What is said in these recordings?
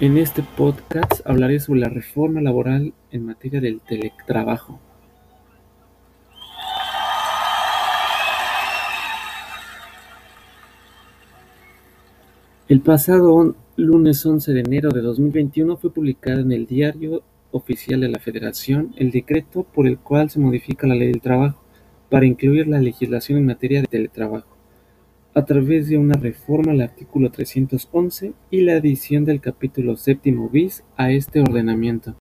En este podcast hablaré sobre la reforma laboral en materia del teletrabajo. El pasado lunes 11 de enero de 2021 fue publicado en el Diario Oficial de la Federación el decreto por el cual se modifica la Ley del Trabajo para incluir la legislación en materia de teletrabajo a través de una reforma al artículo 311 y la adición del capítulo séptimo bis a este ordenamiento.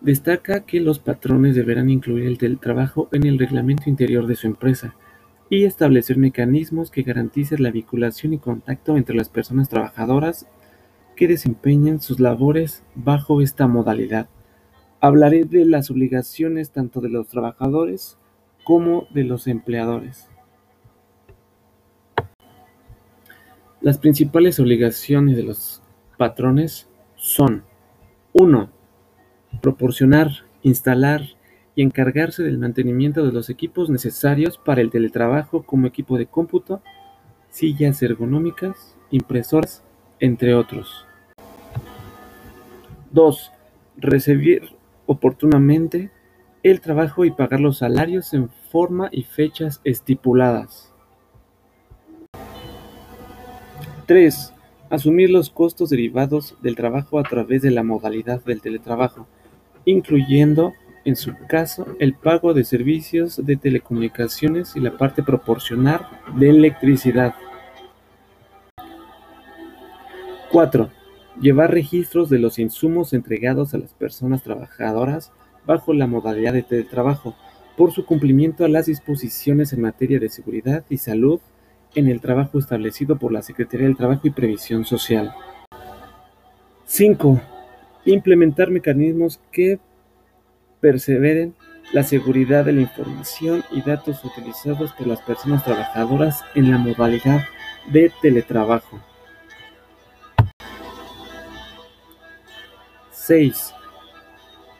Destaca que los patrones deberán incluir el teletrabajo en el reglamento interior de su empresa y establecer mecanismos que garanticen la vinculación y contacto entre las personas trabajadoras que desempeñan sus labores bajo esta modalidad. Hablaré de las obligaciones tanto de los trabajadores como de los empleadores. Las principales obligaciones de los patrones son: 1. Proporcionar, instalar y encargarse del mantenimiento de los equipos necesarios para el teletrabajo como equipo de cómputo, sillas ergonómicas, impresoras, entre otros. 2. Recibir oportunamente el trabajo y pagar los salarios en forma y fechas estipuladas. 3. Asumir los costos derivados del trabajo a través de la modalidad del teletrabajo, incluyendo, en su caso, el pago de servicios de telecomunicaciones y la parte proporcional de electricidad. 4. Llevar registros de los insumos entregados a las personas trabajadoras bajo la modalidad de teletrabajo por su cumplimiento a las disposiciones en materia de seguridad y salud en el trabajo establecido por la Secretaría del Trabajo y Previsión Social. 5. Implementar mecanismos que perseveren la seguridad de la información y datos utilizados por las personas trabajadoras en la modalidad de teletrabajo. 6.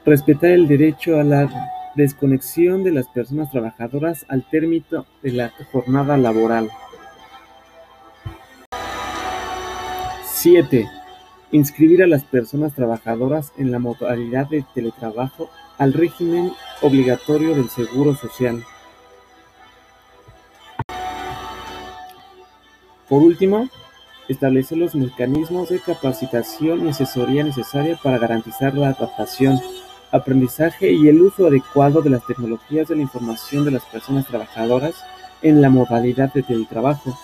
Respetar el derecho a la desconexión de las personas trabajadoras al término de la jornada laboral. 7. Inscribir a las personas trabajadoras en la modalidad de teletrabajo al régimen obligatorio del Seguro Social. Por último, establecer los mecanismos de capacitación y asesoría necesaria para garantizar la adaptación, aprendizaje y el uso adecuado de las tecnologías de la información de las personas trabajadoras en la modalidad de teletrabajo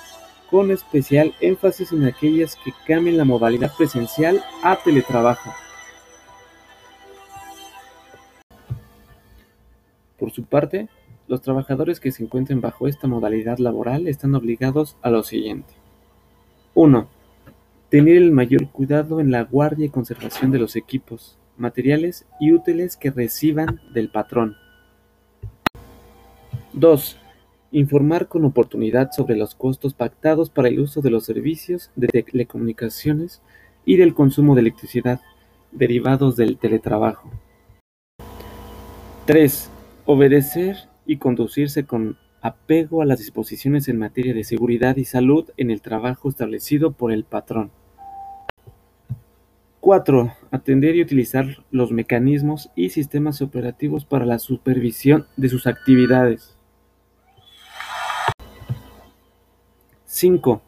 con especial énfasis en aquellas que cambien la modalidad presencial a teletrabajo. Por su parte, los trabajadores que se encuentren bajo esta modalidad laboral están obligados a lo siguiente. 1. Tener el mayor cuidado en la guardia y conservación de los equipos, materiales y útiles que reciban del patrón. 2 Informar con oportunidad sobre los costos pactados para el uso de los servicios de telecomunicaciones y del consumo de electricidad derivados del teletrabajo. 3. Obedecer y conducirse con apego a las disposiciones en materia de seguridad y salud en el trabajo establecido por el patrón. 4. Atender y utilizar los mecanismos y sistemas operativos para la supervisión de sus actividades. 5.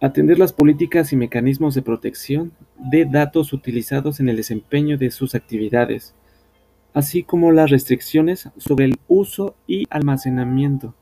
Atender las políticas y mecanismos de protección de datos utilizados en el desempeño de sus actividades, así como las restricciones sobre el uso y almacenamiento.